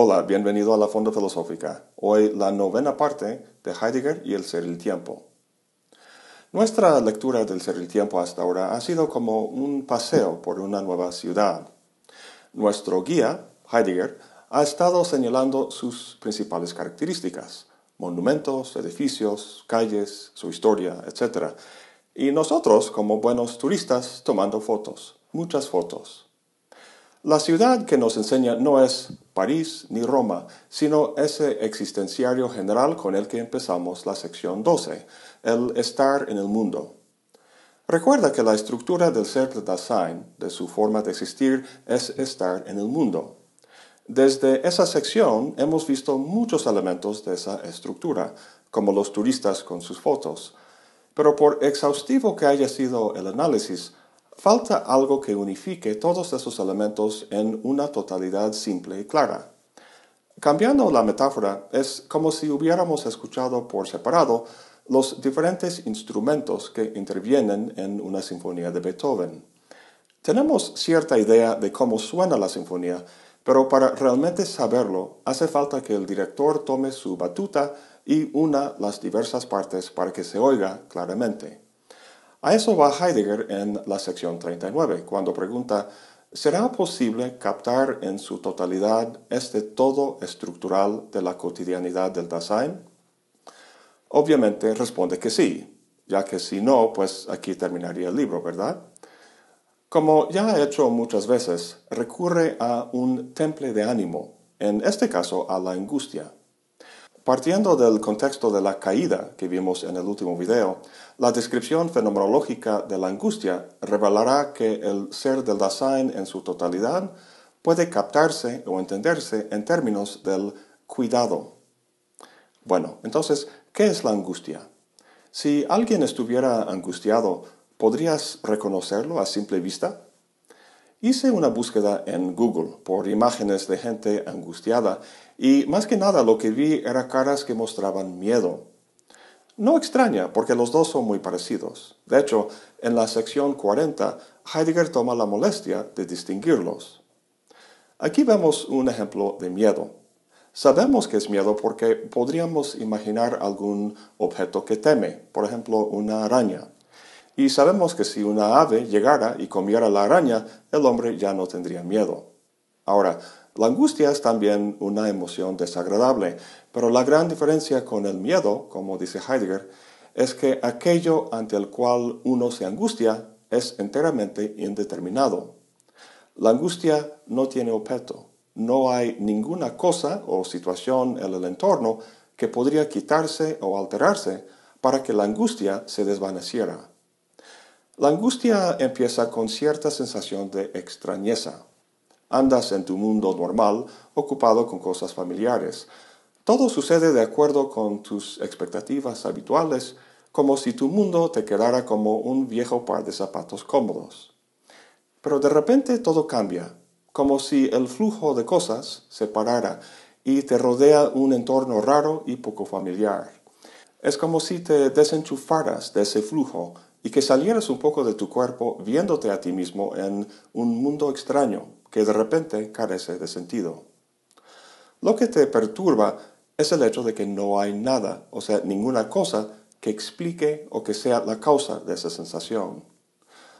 Hola, bienvenido a la Fonda Filosófica. Hoy la novena parte de Heidegger y el ser el tiempo. Nuestra lectura del ser el tiempo hasta ahora ha sido como un paseo por una nueva ciudad. Nuestro guía, Heidegger, ha estado señalando sus principales características, monumentos, edificios, calles, su historia, etc. Y nosotros, como buenos turistas, tomando fotos, muchas fotos. La ciudad que nos enseña no es París ni Roma, sino ese existenciario general con el que empezamos la sección 12, el estar en el mundo. Recuerda que la estructura del ser de Dasein, de su forma de existir, es estar en el mundo. Desde esa sección hemos visto muchos elementos de esa estructura, como los turistas con sus fotos. Pero por exhaustivo que haya sido el análisis, falta algo que unifique todos esos elementos en una totalidad simple y clara. Cambiando la metáfora, es como si hubiéramos escuchado por separado los diferentes instrumentos que intervienen en una sinfonía de Beethoven. Tenemos cierta idea de cómo suena la sinfonía, pero para realmente saberlo hace falta que el director tome su batuta y una las diversas partes para que se oiga claramente. A eso va Heidegger en la sección 39, cuando pregunta, ¿será posible captar en su totalidad este todo estructural de la cotidianidad del Dasein? Obviamente responde que sí, ya que si no, pues aquí terminaría el libro, ¿verdad? Como ya ha hecho muchas veces, recurre a un temple de ánimo, en este caso a la angustia. Partiendo del contexto de la caída que vimos en el último video, la descripción fenomenológica de la angustia revelará que el ser del Dasein en su totalidad puede captarse o entenderse en términos del cuidado. Bueno, entonces, ¿qué es la angustia? Si alguien estuviera angustiado, ¿podrías reconocerlo a simple vista? Hice una búsqueda en Google por imágenes de gente angustiada y más que nada lo que vi era caras que mostraban miedo. No extraña, porque los dos son muy parecidos. De hecho, en la sección 40, Heidegger toma la molestia de distinguirlos. Aquí vemos un ejemplo de miedo. Sabemos que es miedo porque podríamos imaginar algún objeto que teme, por ejemplo, una araña. Y sabemos que si una ave llegara y comiera la araña, el hombre ya no tendría miedo. Ahora, la angustia es también una emoción desagradable, pero la gran diferencia con el miedo, como dice Heidegger, es que aquello ante el cual uno se angustia es enteramente indeterminado. La angustia no tiene objeto. No hay ninguna cosa o situación en el entorno que podría quitarse o alterarse para que la angustia se desvaneciera. La angustia empieza con cierta sensación de extrañeza. Andas en tu mundo normal, ocupado con cosas familiares. Todo sucede de acuerdo con tus expectativas habituales, como si tu mundo te quedara como un viejo par de zapatos cómodos. Pero de repente todo cambia, como si el flujo de cosas se parara y te rodea un entorno raro y poco familiar. Es como si te desenchufaras de ese flujo y que salieras un poco de tu cuerpo viéndote a ti mismo en un mundo extraño que de repente carece de sentido. Lo que te perturba es el hecho de que no hay nada, o sea, ninguna cosa que explique o que sea la causa de esa sensación.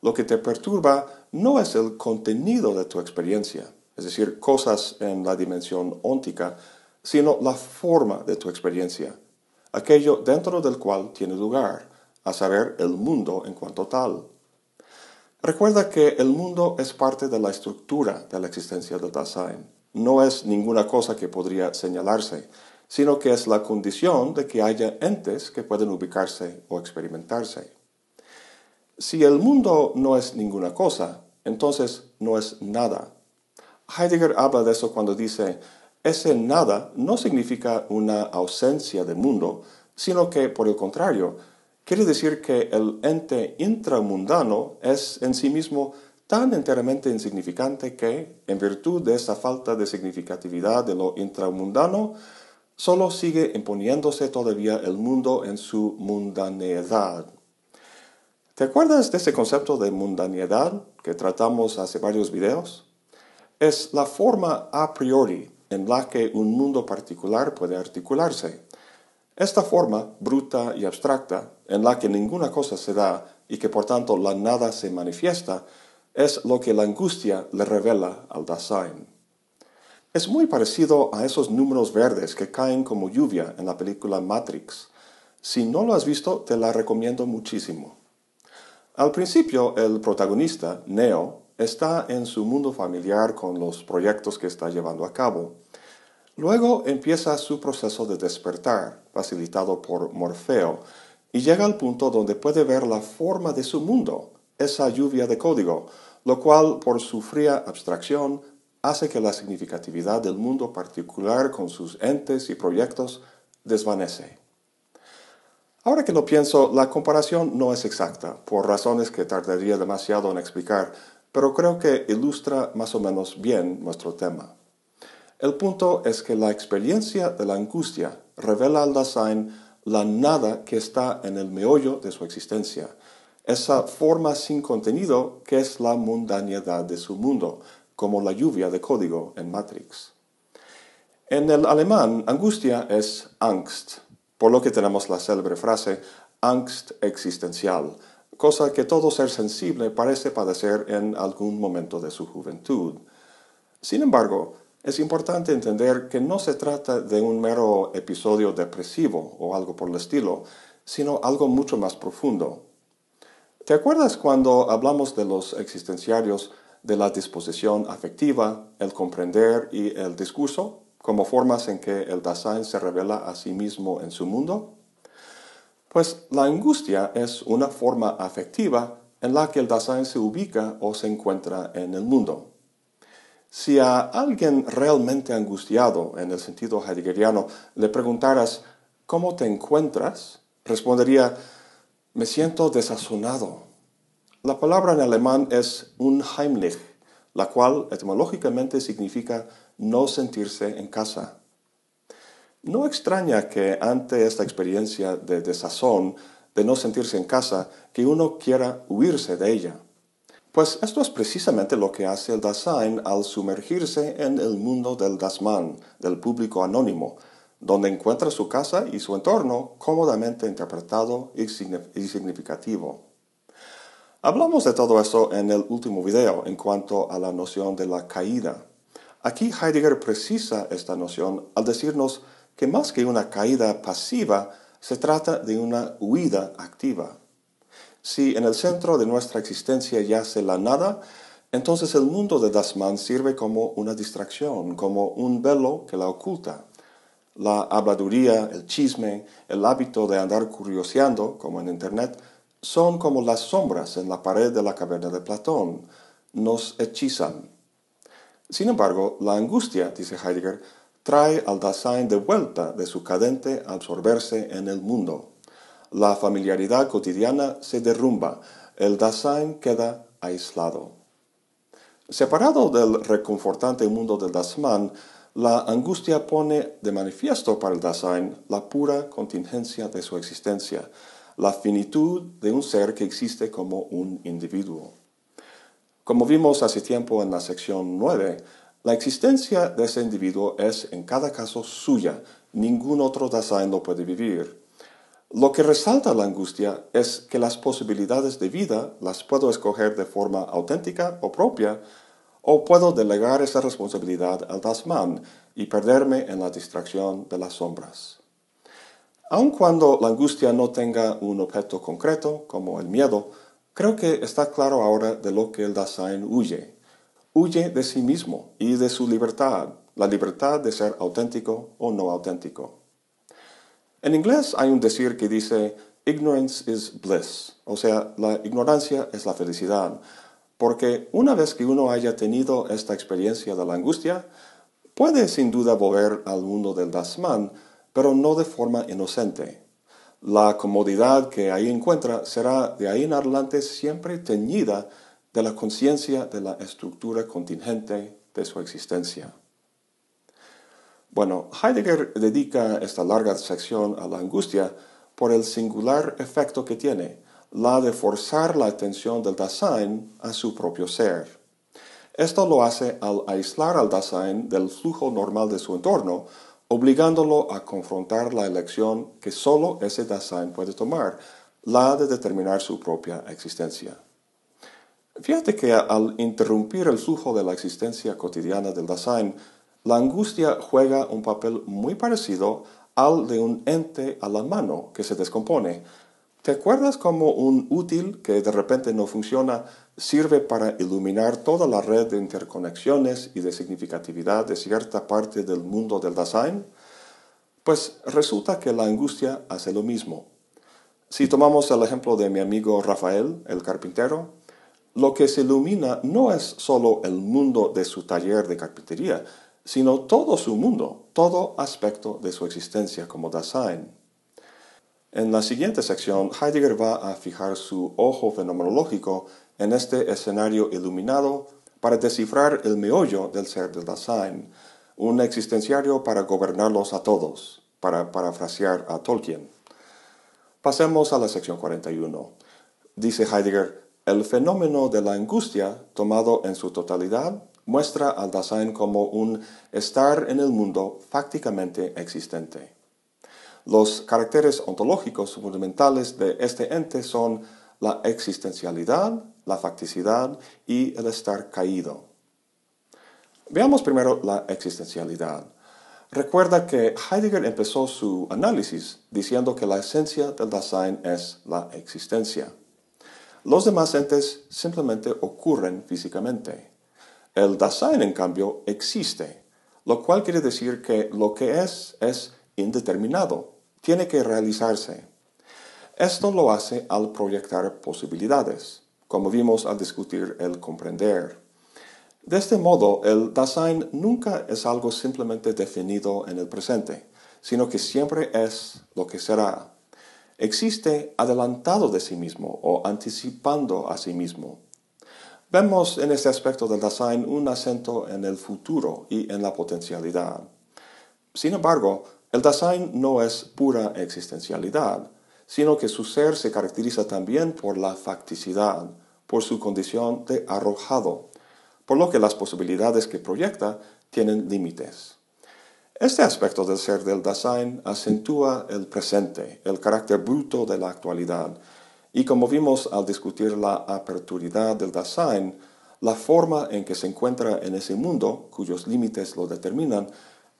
Lo que te perturba no es el contenido de tu experiencia, es decir, cosas en la dimensión óntica, sino la forma de tu experiencia, aquello dentro del cual tiene lugar a saber, el mundo en cuanto tal. Recuerda que el mundo es parte de la estructura de la existencia del Dasein. No es ninguna cosa que podría señalarse, sino que es la condición de que haya entes que pueden ubicarse o experimentarse. Si el mundo no es ninguna cosa, entonces no es nada. Heidegger habla de eso cuando dice, ese nada no significa una ausencia de mundo, sino que, por el contrario, Quiere decir que el ente intramundano es en sí mismo tan enteramente insignificante que, en virtud de esa falta de significatividad de lo intramundano, solo sigue imponiéndose todavía el mundo en su mundaneidad. ¿Te acuerdas de ese concepto de mundaneidad que tratamos hace varios videos? Es la forma a priori en la que un mundo particular puede articularse. Esta forma, bruta y abstracta, en la que ninguna cosa se da y que por tanto la nada se manifiesta, es lo que la angustia le revela al Dasein. Es muy parecido a esos números verdes que caen como lluvia en la película Matrix. Si no lo has visto, te la recomiendo muchísimo. Al principio, el protagonista, Neo, está en su mundo familiar con los proyectos que está llevando a cabo. Luego empieza su proceso de despertar, facilitado por Morfeo, y llega al punto donde puede ver la forma de su mundo, esa lluvia de código, lo cual, por su fría abstracción, hace que la significatividad del mundo particular con sus entes y proyectos desvanece. Ahora que lo pienso, la comparación no es exacta, por razones que tardaría demasiado en explicar, pero creo que ilustra más o menos bien nuestro tema. El punto es que la experiencia de la angustia revela al Dasein la nada que está en el meollo de su existencia, esa forma sin contenido que es la mundanidad de su mundo, como la lluvia de código en Matrix. En el alemán, angustia es Angst, por lo que tenemos la célebre frase Angst existencial, cosa que todo ser sensible parece padecer en algún momento de su juventud. Sin embargo, es importante entender que no se trata de un mero episodio depresivo o algo por el estilo, sino algo mucho más profundo. ¿Te acuerdas cuando hablamos de los existenciarios de la disposición afectiva, el comprender y el discurso como formas en que el Dasein se revela a sí mismo en su mundo? Pues la angustia es una forma afectiva en la que el Dasein se ubica o se encuentra en el mundo. Si a alguien realmente angustiado, en el sentido heideggeriano, le preguntaras ¿cómo te encuentras? respondería me siento desazonado, la palabra en alemán es unheimlich, la cual etimológicamente significa no sentirse en casa. No extraña que ante esta experiencia de desazón, de no sentirse en casa, que uno quiera huirse de ella. Pues esto es precisamente lo que hace el Dasein al sumergirse en el mundo del Dasman, del público anónimo, donde encuentra su casa y su entorno cómodamente interpretado y significativo. Hablamos de todo eso en el último video en cuanto a la noción de la caída. Aquí Heidegger precisa esta noción al decirnos que más que una caída pasiva, se trata de una huida activa. Si en el centro de nuestra existencia yace la nada, entonces el mundo de Dasman sirve como una distracción, como un velo que la oculta. La habladuría, el chisme, el hábito de andar curioseando, como en Internet, son como las sombras en la pared de la caverna de Platón, nos hechizan. Sin embargo, la angustia, dice Heidegger, trae al Dasein de vuelta de su cadente absorberse en el mundo. La familiaridad cotidiana se derrumba, el Dasein queda aislado. Separado del reconfortante mundo del Dasman, la angustia pone de manifiesto para el Dasein la pura contingencia de su existencia, la finitud de un ser que existe como un individuo. Como vimos hace tiempo en la sección 9, la existencia de ese individuo es en cada caso suya, ningún otro Dasein lo puede vivir. Lo que resalta la angustia es que las posibilidades de vida las puedo escoger de forma auténtica o propia, o puedo delegar esa responsabilidad al Dasman y perderme en la distracción de las sombras. Aun cuando la angustia no tenga un objeto concreto, como el miedo, creo que está claro ahora de lo que el Dasein huye. Huye de sí mismo y de su libertad, la libertad de ser auténtico o no auténtico. En inglés hay un decir que dice ignorance is bliss, o sea, la ignorancia es la felicidad, porque una vez que uno haya tenido esta experiencia de la angustia, puede sin duda volver al mundo del Dasman, pero no de forma inocente. La comodidad que ahí encuentra será de ahí en adelante siempre teñida de la conciencia de la estructura contingente de su existencia. Bueno, Heidegger dedica esta larga sección a la angustia por el singular efecto que tiene, la de forzar la atención del Dasein a su propio ser. Esto lo hace al aislar al Dasein del flujo normal de su entorno, obligándolo a confrontar la elección que solo ese Dasein puede tomar, la de determinar su propia existencia. Fíjate que al interrumpir el flujo de la existencia cotidiana del Dasein, la angustia juega un papel muy parecido al de un ente a la mano que se descompone. ¿Te acuerdas cómo un útil que de repente no funciona sirve para iluminar toda la red de interconexiones y de significatividad de cierta parte del mundo del Dasein? Pues resulta que la angustia hace lo mismo. Si tomamos el ejemplo de mi amigo Rafael, el carpintero, lo que se ilumina no es solo el mundo de su taller de carpintería, sino todo su mundo, todo aspecto de su existencia como Dasein. En la siguiente sección, Heidegger va a fijar su ojo fenomenológico en este escenario iluminado para descifrar el meollo del ser del Dasein, un existenciario para gobernarlos a todos, para parafrasear a Tolkien. Pasemos a la sección 41. Dice Heidegger, el fenómeno de la angustia, tomado en su totalidad, muestra al Dasein como un estar en el mundo fácticamente existente. Los caracteres ontológicos fundamentales de este ente son la existencialidad, la facticidad y el estar caído. Veamos primero la existencialidad. Recuerda que Heidegger empezó su análisis diciendo que la esencia del Dasein es la existencia. Los demás entes simplemente ocurren físicamente. El Dasein, en cambio, existe, lo cual quiere decir que lo que es es indeterminado, tiene que realizarse. Esto lo hace al proyectar posibilidades, como vimos al discutir el comprender. De este modo, el Dasein nunca es algo simplemente definido en el presente, sino que siempre es lo que será. Existe adelantado de sí mismo o anticipando a sí mismo. Vemos en este aspecto del Dasein un acento en el futuro y en la potencialidad. Sin embargo, el Dasein no es pura existencialidad, sino que su ser se caracteriza también por la facticidad, por su condición de arrojado, por lo que las posibilidades que proyecta tienen límites. Este aspecto del ser del Dasein acentúa el presente, el carácter bruto de la actualidad, y como vimos al discutir la aperturidad del Dasein, la forma en que se encuentra en ese mundo, cuyos límites lo determinan,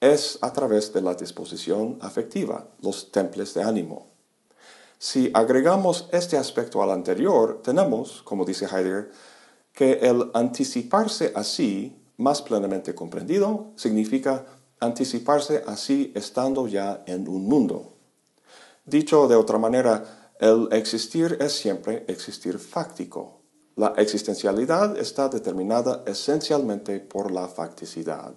es a través de la disposición afectiva, los temples de ánimo. Si agregamos este aspecto al anterior, tenemos, como dice Heidegger, que el anticiparse así, más plenamente comprendido, significa anticiparse así estando ya en un mundo. Dicho de otra manera, el existir es siempre existir fáctico. La existencialidad está determinada esencialmente por la facticidad.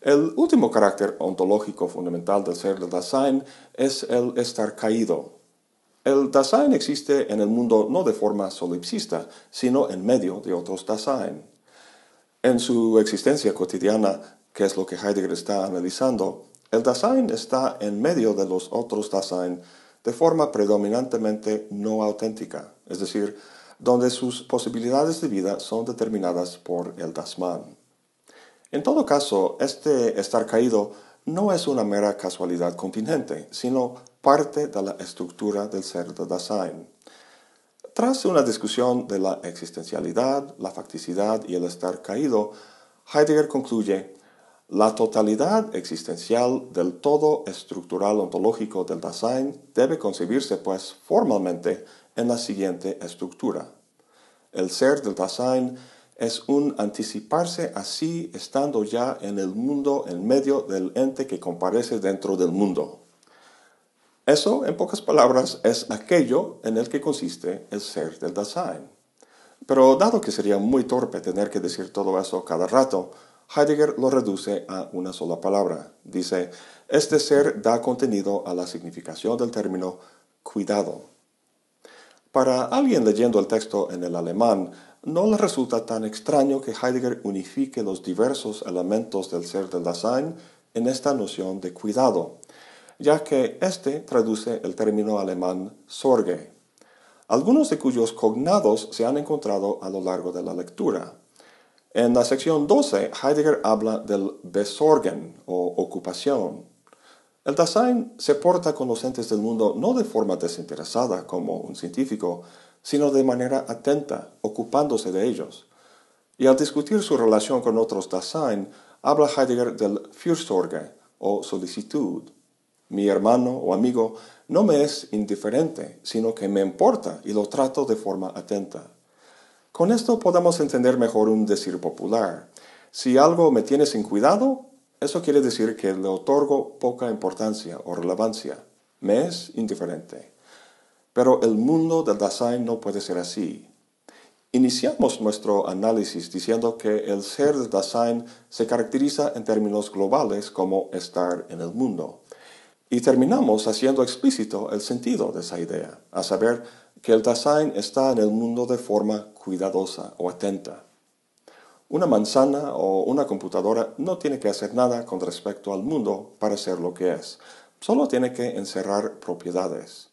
El último carácter ontológico fundamental del ser del Dasein es el estar caído. El Dasein existe en el mundo no de forma solipsista, sino en medio de otros Dasein. En su existencia cotidiana, que es lo que Heidegger está analizando, el Dasein está en medio de los otros Dasein de forma predominantemente no auténtica, es decir, donde sus posibilidades de vida son determinadas por el Dasman. En todo caso, este estar caído no es una mera casualidad contingente, sino parte de la estructura del ser de Dasein. Tras una discusión de la existencialidad, la facticidad y el estar caído, Heidegger concluye la totalidad existencial del todo estructural ontológico del Dasein debe concebirse, pues, formalmente en la siguiente estructura. El ser del Dasein es un anticiparse así estando ya en el mundo en medio del ente que comparece dentro del mundo. Eso, en pocas palabras, es aquello en el que consiste el ser del Dasein. Pero dado que sería muy torpe tener que decir todo eso cada rato, Heidegger lo reduce a una sola palabra. Dice, este ser da contenido a la significación del término cuidado. Para alguien leyendo el texto en el alemán, no le resulta tan extraño que Heidegger unifique los diversos elementos del ser del Dasein en esta noción de cuidado, ya que éste traduce el término alemán Sorge, algunos de cuyos cognados se han encontrado a lo largo de la lectura. En la sección 12, Heidegger habla del Besorgen o ocupación. El Dasein se porta con los entes del mundo no de forma desinteresada como un científico, sino de manera atenta, ocupándose de ellos. Y al discutir su relación con otros Dasein, habla Heidegger del Fürsorge o solicitud. Mi hermano o amigo no me es indiferente, sino que me importa y lo trato de forma atenta. Con esto podemos entender mejor un decir popular. Si algo me tiene sin cuidado, eso quiere decir que le otorgo poca importancia o relevancia. Me es indiferente. Pero el mundo del Dasein no puede ser así. Iniciamos nuestro análisis diciendo que el ser del Dasein se caracteriza en términos globales como estar en el mundo. Y terminamos haciendo explícito el sentido de esa idea, a saber que el Dasein está en el mundo de forma cuidadosa o atenta. Una manzana o una computadora no tiene que hacer nada con respecto al mundo para ser lo que es, solo tiene que encerrar propiedades.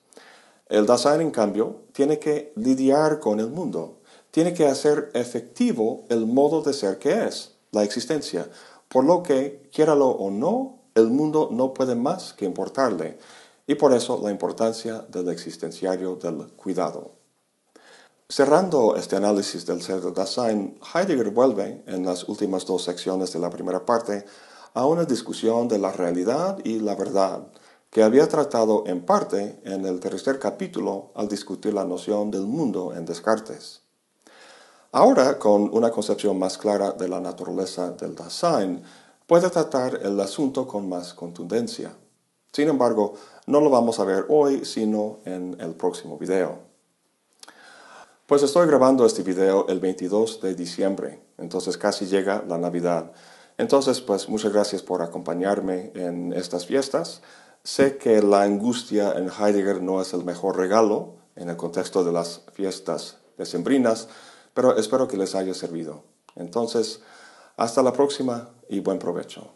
El Dasein, en cambio, tiene que lidiar con el mundo, tiene que hacer efectivo el modo de ser que es, la existencia, por lo que, quiéralo o no, el mundo no puede más que importarle, y por eso la importancia del existenciario del cuidado. Cerrando este análisis del ser del Dasein, Heidegger vuelve, en las últimas dos secciones de la primera parte, a una discusión de la realidad y la verdad, que había tratado en parte en el tercer capítulo al discutir la noción del mundo en Descartes. Ahora, con una concepción más clara de la naturaleza del Dasein, puede tratar el asunto con más contundencia. Sin embargo, no lo vamos a ver hoy, sino en el próximo video. Pues estoy grabando este video el 22 de diciembre, entonces casi llega la Navidad. Entonces, pues muchas gracias por acompañarme en estas fiestas. Sé que la angustia en Heidegger no es el mejor regalo en el contexto de las fiestas decembrinas, pero espero que les haya servido. Entonces, hasta la próxima y buen provecho.